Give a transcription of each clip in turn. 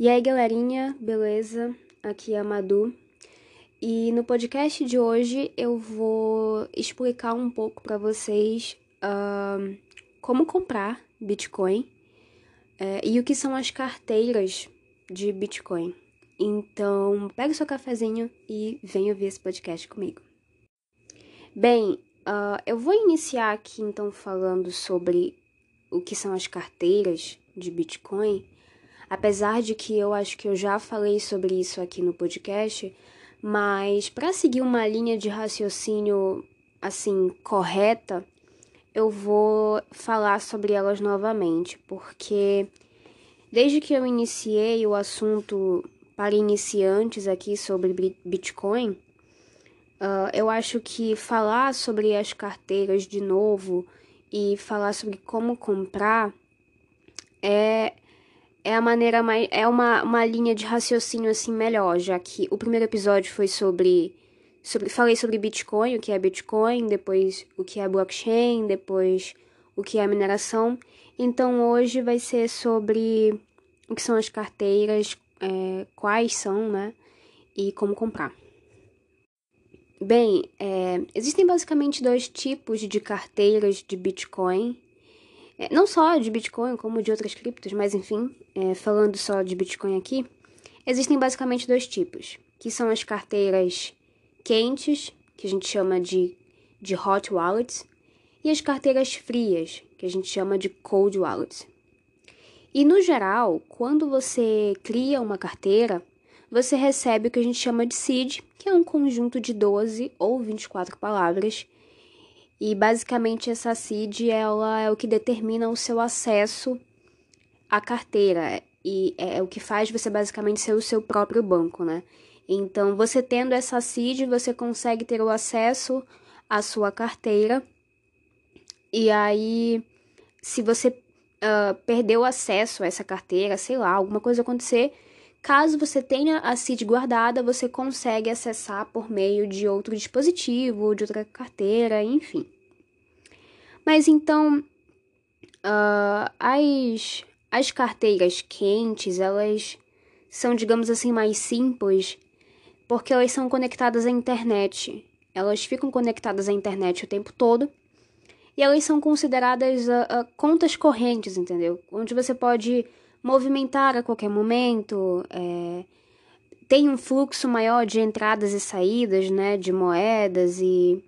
E aí, galerinha, beleza? Aqui é a Madu. E no podcast de hoje eu vou explicar um pouco para vocês uh, como comprar Bitcoin uh, e o que são as carteiras de Bitcoin. Então, pega o seu cafezinho e venha ouvir esse podcast comigo. Bem, uh, eu vou iniciar aqui então falando sobre o que são as carteiras de Bitcoin, apesar de que eu acho que eu já falei sobre isso aqui no podcast, mas para seguir uma linha de raciocínio assim correta, eu vou falar sobre elas novamente, porque desde que eu iniciei o assunto para iniciantes aqui sobre Bitcoin, uh, eu acho que falar sobre as carteiras de novo e falar sobre como comprar é é a maneira mais é uma, uma linha de raciocínio assim melhor, já que o primeiro episódio foi sobre sobre falei sobre Bitcoin, o que é Bitcoin, depois o que é blockchain, depois o que é mineração. Então hoje vai ser sobre o que são as carteiras, é, quais são, né, e como comprar. Bem, é, existem basicamente dois tipos de carteiras de Bitcoin. É, não só de Bitcoin, como de outras criptos, mas enfim, é, falando só de Bitcoin aqui, existem basicamente dois tipos, que são as carteiras quentes, que a gente chama de, de hot wallets, e as carteiras frias, que a gente chama de cold wallets. E no geral, quando você cria uma carteira, você recebe o que a gente chama de seed, que é um conjunto de 12 ou 24 palavras. E basicamente essa seed ela é o que determina o seu acesso à carteira e é o que faz você basicamente ser o seu próprio banco, né? Então, você tendo essa seed, você consegue ter o acesso à sua carteira. E aí, se você uh, perdeu acesso a essa carteira, sei lá, alguma coisa acontecer, Caso você tenha a seed guardada, você consegue acessar por meio de outro dispositivo, de outra carteira, enfim. Mas então, uh, as, as carteiras quentes, elas são, digamos assim, mais simples, porque elas são conectadas à internet. Elas ficam conectadas à internet o tempo todo. E elas são consideradas uh, uh, contas correntes, entendeu? Onde você pode movimentar a qualquer momento, é, tem um fluxo maior de entradas e saídas, né, de moedas e,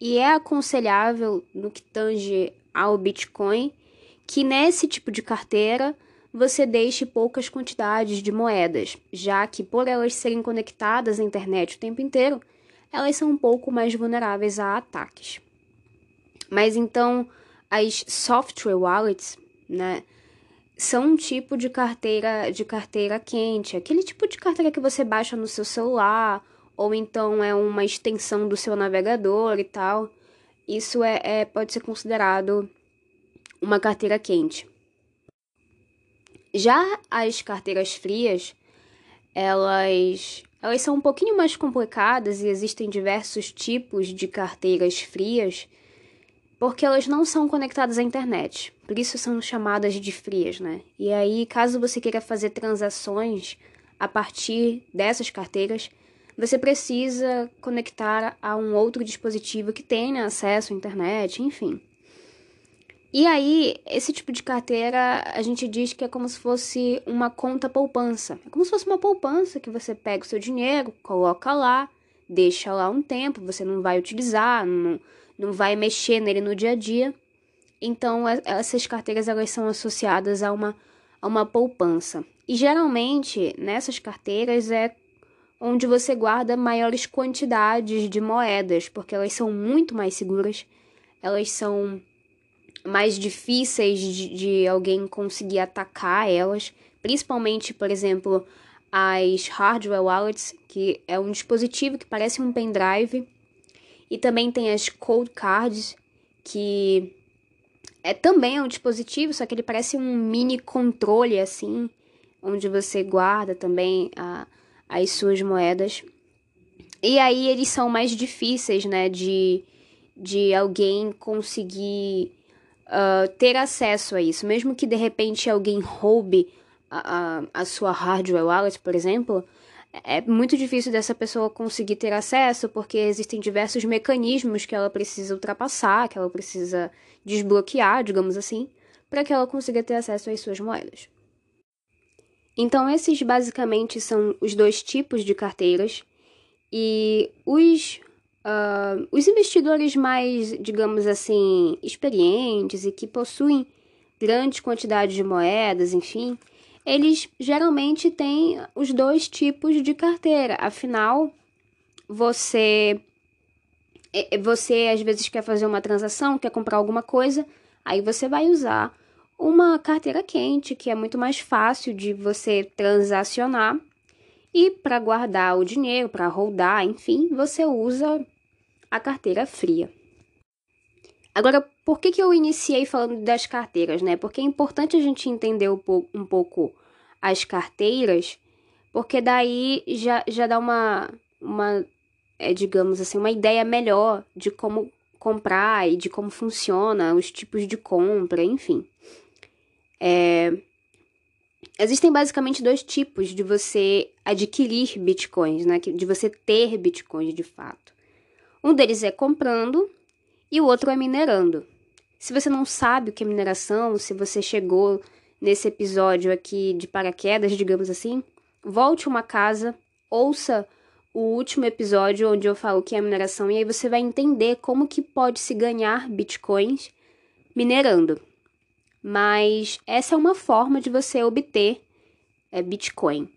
e é aconselhável no que tange ao Bitcoin que nesse tipo de carteira você deixe poucas quantidades de moedas, já que por elas serem conectadas à internet o tempo inteiro, elas são um pouco mais vulneráveis a ataques. Mas então as software wallets, né, são um tipo de carteira de carteira quente, aquele tipo de carteira que você baixa no seu celular ou então é uma extensão do seu navegador e tal. Isso é, é pode ser considerado uma carteira quente. Já as carteiras frias, elas elas são um pouquinho mais complicadas e existem diversos tipos de carteiras frias porque elas não são conectadas à internet. Por isso são chamadas de frias, né? E aí, caso você queira fazer transações a partir dessas carteiras, você precisa conectar a um outro dispositivo que tenha acesso à internet, enfim. E aí, esse tipo de carteira, a gente diz que é como se fosse uma conta poupança. É como se fosse uma poupança que você pega o seu dinheiro, coloca lá, deixa lá um tempo, você não vai utilizar, não não vai mexer nele no dia a dia. Então, é, essas carteiras elas são associadas a uma, a uma poupança. E geralmente, nessas carteiras é onde você guarda maiores quantidades de moedas, porque elas são muito mais seguras, elas são mais difíceis de, de alguém conseguir atacar elas, principalmente, por exemplo, as hardware wallets, que é um dispositivo que parece um pendrive e também tem as cold cards, que é também é um dispositivo, só que ele parece um mini controle assim, onde você guarda também a, as suas moedas. E aí eles são mais difíceis, né, de, de alguém conseguir uh, ter acesso a isso. Mesmo que de repente alguém roube a, a, a sua hardware wallet, por exemplo, é muito difícil dessa pessoa conseguir ter acesso, porque existem diversos mecanismos que ela precisa ultrapassar, que ela precisa desbloquear, digamos assim, para que ela consiga ter acesso às suas moedas. Então, esses basicamente são os dois tipos de carteiras, e os, uh, os investidores mais, digamos assim, experientes e que possuem grandes quantidades de moedas, enfim, eles geralmente têm os dois tipos de carteira. Afinal, você é, é, você às vezes quer fazer uma transação, quer comprar alguma coisa, aí você vai usar uma carteira quente, que é muito mais fácil de você transacionar. E para guardar o dinheiro, para rodar, enfim, você usa a carteira fria. Agora, por que, que eu iniciei falando das carteiras, né? Porque é importante a gente entender um pouco, as carteiras, porque daí já, já dá uma, uma é, digamos assim, uma ideia melhor de como comprar e de como funciona, os tipos de compra, enfim. É, existem basicamente dois tipos de você adquirir bitcoins, né? De você ter bitcoins de fato. Um deles é comprando e o outro é minerando. Se você não sabe o que é mineração, se você chegou nesse episódio aqui de paraquedas, digamos assim, volte uma casa, ouça o último episódio onde eu falo o que é mineração e aí você vai entender como que pode se ganhar bitcoins minerando. Mas essa é uma forma de você obter é, bitcoin.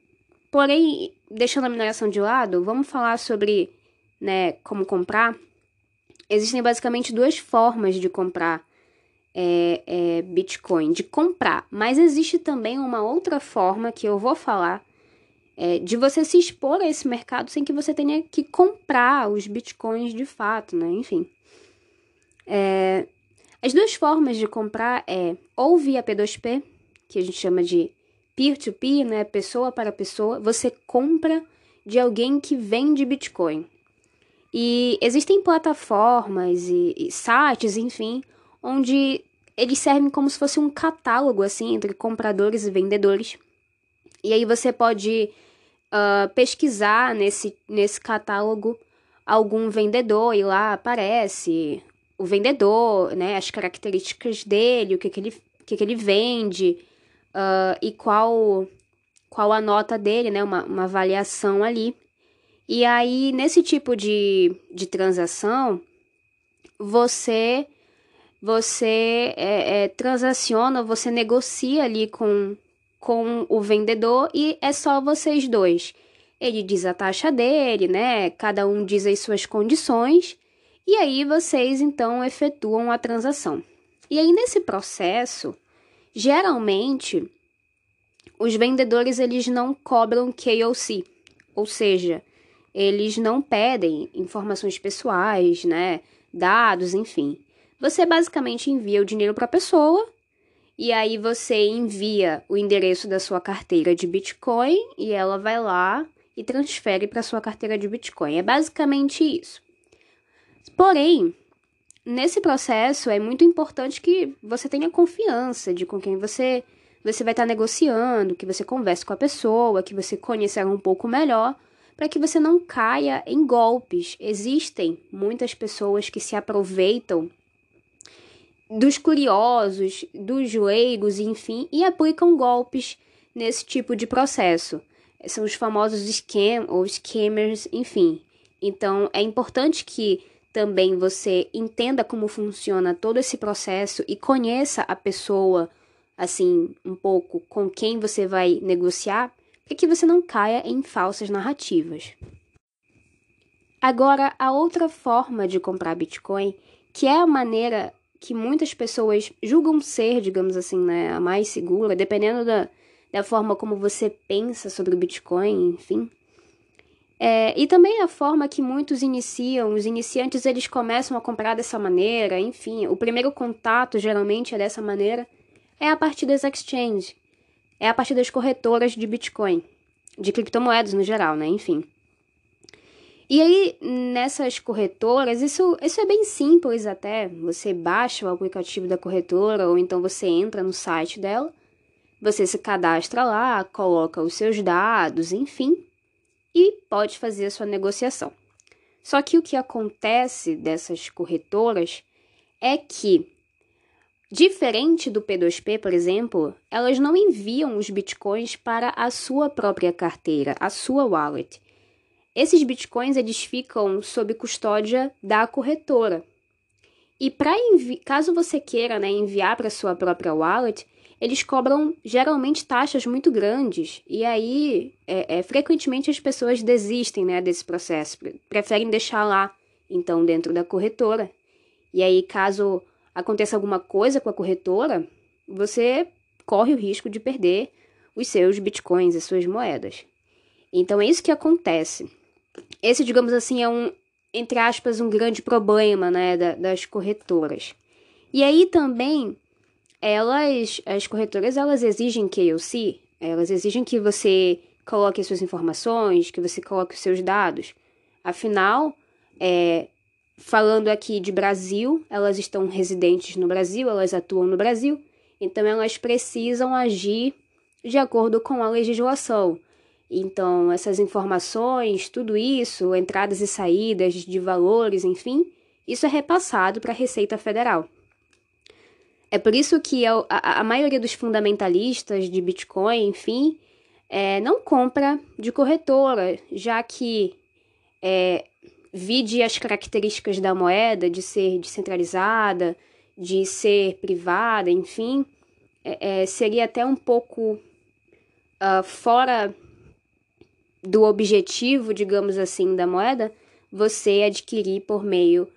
Porém, deixando a mineração de lado, vamos falar sobre né, como comprar existem basicamente duas formas de comprar é, é, Bitcoin, de comprar. Mas existe também uma outra forma que eu vou falar é, de você se expor a esse mercado sem que você tenha que comprar os Bitcoins de fato, né? Enfim. É, as duas formas de comprar é ou via P2P, que a gente chama de peer-to-peer, -peer, né? Pessoa para pessoa. Você compra de alguém que vende Bitcoin. E existem plataformas e, e sites, enfim, onde eles servem como se fosse um catálogo, assim, entre compradores e vendedores. E aí você pode uh, pesquisar nesse, nesse catálogo algum vendedor e lá aparece o vendedor, né, as características dele, o que, que, ele, o que, que ele vende uh, e qual, qual a nota dele, né, uma, uma avaliação ali. E aí, nesse tipo de, de transação, você você é, é, transaciona, você negocia ali com, com o vendedor e é só vocês dois. Ele diz a taxa dele, né? Cada um diz as suas condições e aí vocês então efetuam a transação. E aí nesse processo, geralmente os vendedores eles não cobram KOC, ou seja, eles não pedem informações pessoais, né, dados, enfim. Você basicamente envia o dinheiro para a pessoa e aí você envia o endereço da sua carteira de Bitcoin e ela vai lá e transfere para sua carteira de Bitcoin. É basicamente isso. Porém, nesse processo é muito importante que você tenha confiança de com quem você você vai estar negociando, que você converse com a pessoa, que você conheça um pouco melhor para que você não caia em golpes. Existem muitas pessoas que se aproveitam dos curiosos, dos leigos, enfim, e aplicam golpes nesse tipo de processo. São os famosos scam ou scammers, enfim. Então, é importante que também você entenda como funciona todo esse processo e conheça a pessoa, assim, um pouco com quem você vai negociar, para que você não caia em falsas narrativas. Agora, a outra forma de comprar Bitcoin, que é a maneira que muitas pessoas julgam ser, digamos assim, né, a mais segura, dependendo da, da forma como você pensa sobre o Bitcoin, enfim. É, e também a forma que muitos iniciam, os iniciantes eles começam a comprar dessa maneira, enfim, o primeiro contato geralmente é dessa maneira, é a partir das exchanges é a partir das corretoras de Bitcoin, de criptomoedas no geral, né? Enfim. E aí, nessas corretoras, isso, isso é bem simples até. Você baixa o aplicativo da corretora ou então você entra no site dela, Você se cadastra lá, coloca os seus dados, enfim, e pode fazer a sua negociação. Só que o que acontece dessas corretoras é que, diferente do P2P, por exemplo, elas não enviam os bitcoins para a sua própria carteira, a sua wallet. Esses bitcoins eles ficam sob custódia da corretora. E para caso você queira né, enviar para sua própria wallet, eles cobram geralmente taxas muito grandes e aí é, é, frequentemente as pessoas desistem né, desse processo, preferem deixar lá então dentro da corretora. E aí caso aconteça alguma coisa com a corretora, você corre o risco de perder os seus bitcoins, as suas moedas. Então é isso que acontece. Esse, digamos assim, é um, entre aspas, um grande problema né, das corretoras. E aí também elas, as corretoras, elas exigem KYC, elas exigem que você coloque as suas informações, que você coloque os seus dados. Afinal, é, falando aqui de Brasil, elas estão residentes no Brasil, elas atuam no Brasil, então elas precisam agir de acordo com a legislação. Então, essas informações, tudo isso, entradas e saídas de valores, enfim, isso é repassado para a Receita Federal. É por isso que a, a, a maioria dos fundamentalistas de Bitcoin, enfim, é, não compra de corretora, já que é, vide as características da moeda de ser descentralizada, de ser privada, enfim, é, é, seria até um pouco uh, fora do objetivo, digamos assim, da moeda, você adquirir por meio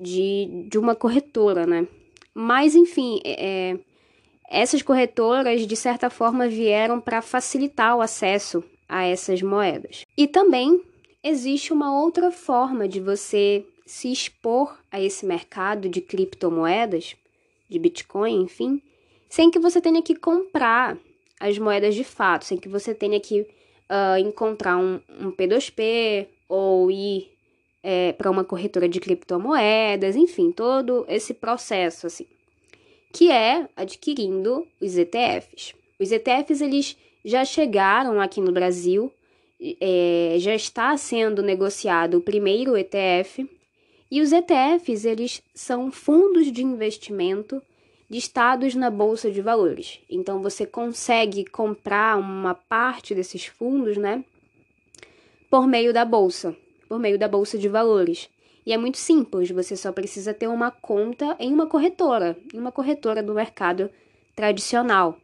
de, de uma corretora, né? Mas, enfim, é, é, essas corretoras, de certa forma, vieram para facilitar o acesso a essas moedas. E também existe uma outra forma de você se expor a esse mercado de criptomoedas, de Bitcoin, enfim, sem que você tenha que comprar as moedas de fato, sem que você tenha que uh, encontrar um, um P2P ou ir é, para uma corretora de criptomoedas, enfim, todo esse processo assim, que é adquirindo os ETFs. Os ETFs eles já chegaram aqui no Brasil, é, já está sendo negociado o primeiro ETF e os ETFs eles são fundos de investimento listados na bolsa de valores. Então você consegue comprar uma parte desses fundos, né, por meio da bolsa por meio da bolsa de valores. E é muito simples, você só precisa ter uma conta em uma corretora, em uma corretora do mercado tradicional.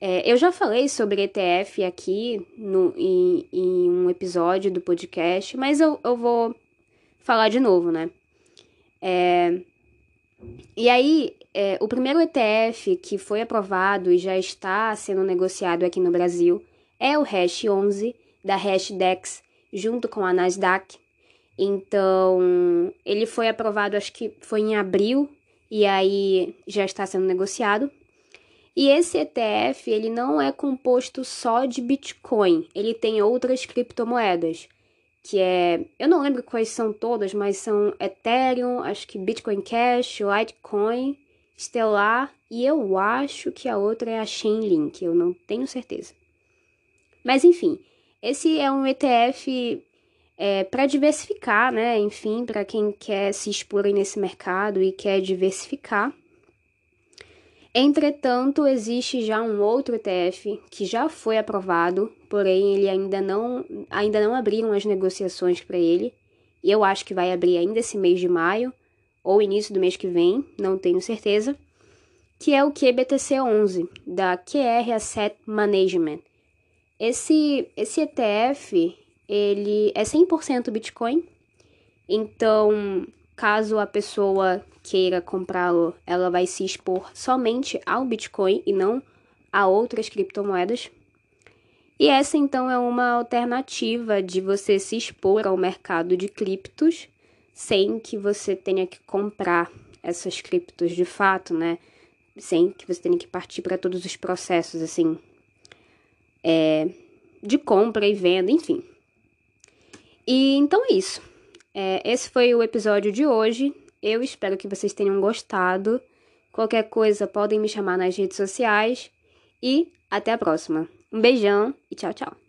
É, eu já falei sobre ETF aqui no, em, em, um episódio do podcast, mas eu, eu vou falar de novo, né? É, e aí, é, o primeiro ETF que foi aprovado e já está sendo negociado aqui no Brasil é o Hash 11 da Hashdex junto com a Nasdaq. Então, ele foi aprovado, acho que foi em abril, e aí já está sendo negociado. E esse ETF, ele não é composto só de Bitcoin, ele tem outras criptomoedas, que é, eu não lembro quais são todas, mas são Ethereum, acho que Bitcoin Cash, Litecoin, Stellar, e eu acho que a outra é a Chainlink, eu não tenho certeza. Mas enfim, esse é um ETF é, para diversificar, né? Enfim, para quem quer se expor nesse mercado e quer diversificar. Entretanto, existe já um outro ETF que já foi aprovado, porém ele ainda não, ainda não abriram as negociações para ele. E eu acho que vai abrir ainda esse mês de maio ou início do mês que vem, não tenho certeza, que é o QBTC11 da QR Asset Management. Esse, esse ETF, ele é 100% Bitcoin. Então, caso a pessoa queira comprá-lo, ela vai se expor somente ao Bitcoin e não a outras criptomoedas. E essa então é uma alternativa de você se expor ao mercado de criptos sem que você tenha que comprar essas criptos de fato, né? Sem que você tenha que partir para todos os processos assim é, de compra e venda, enfim. E então é isso. É, esse foi o episódio de hoje. Eu espero que vocês tenham gostado. Qualquer coisa podem me chamar nas redes sociais. e até a próxima. Um beijão e tchau, tchau.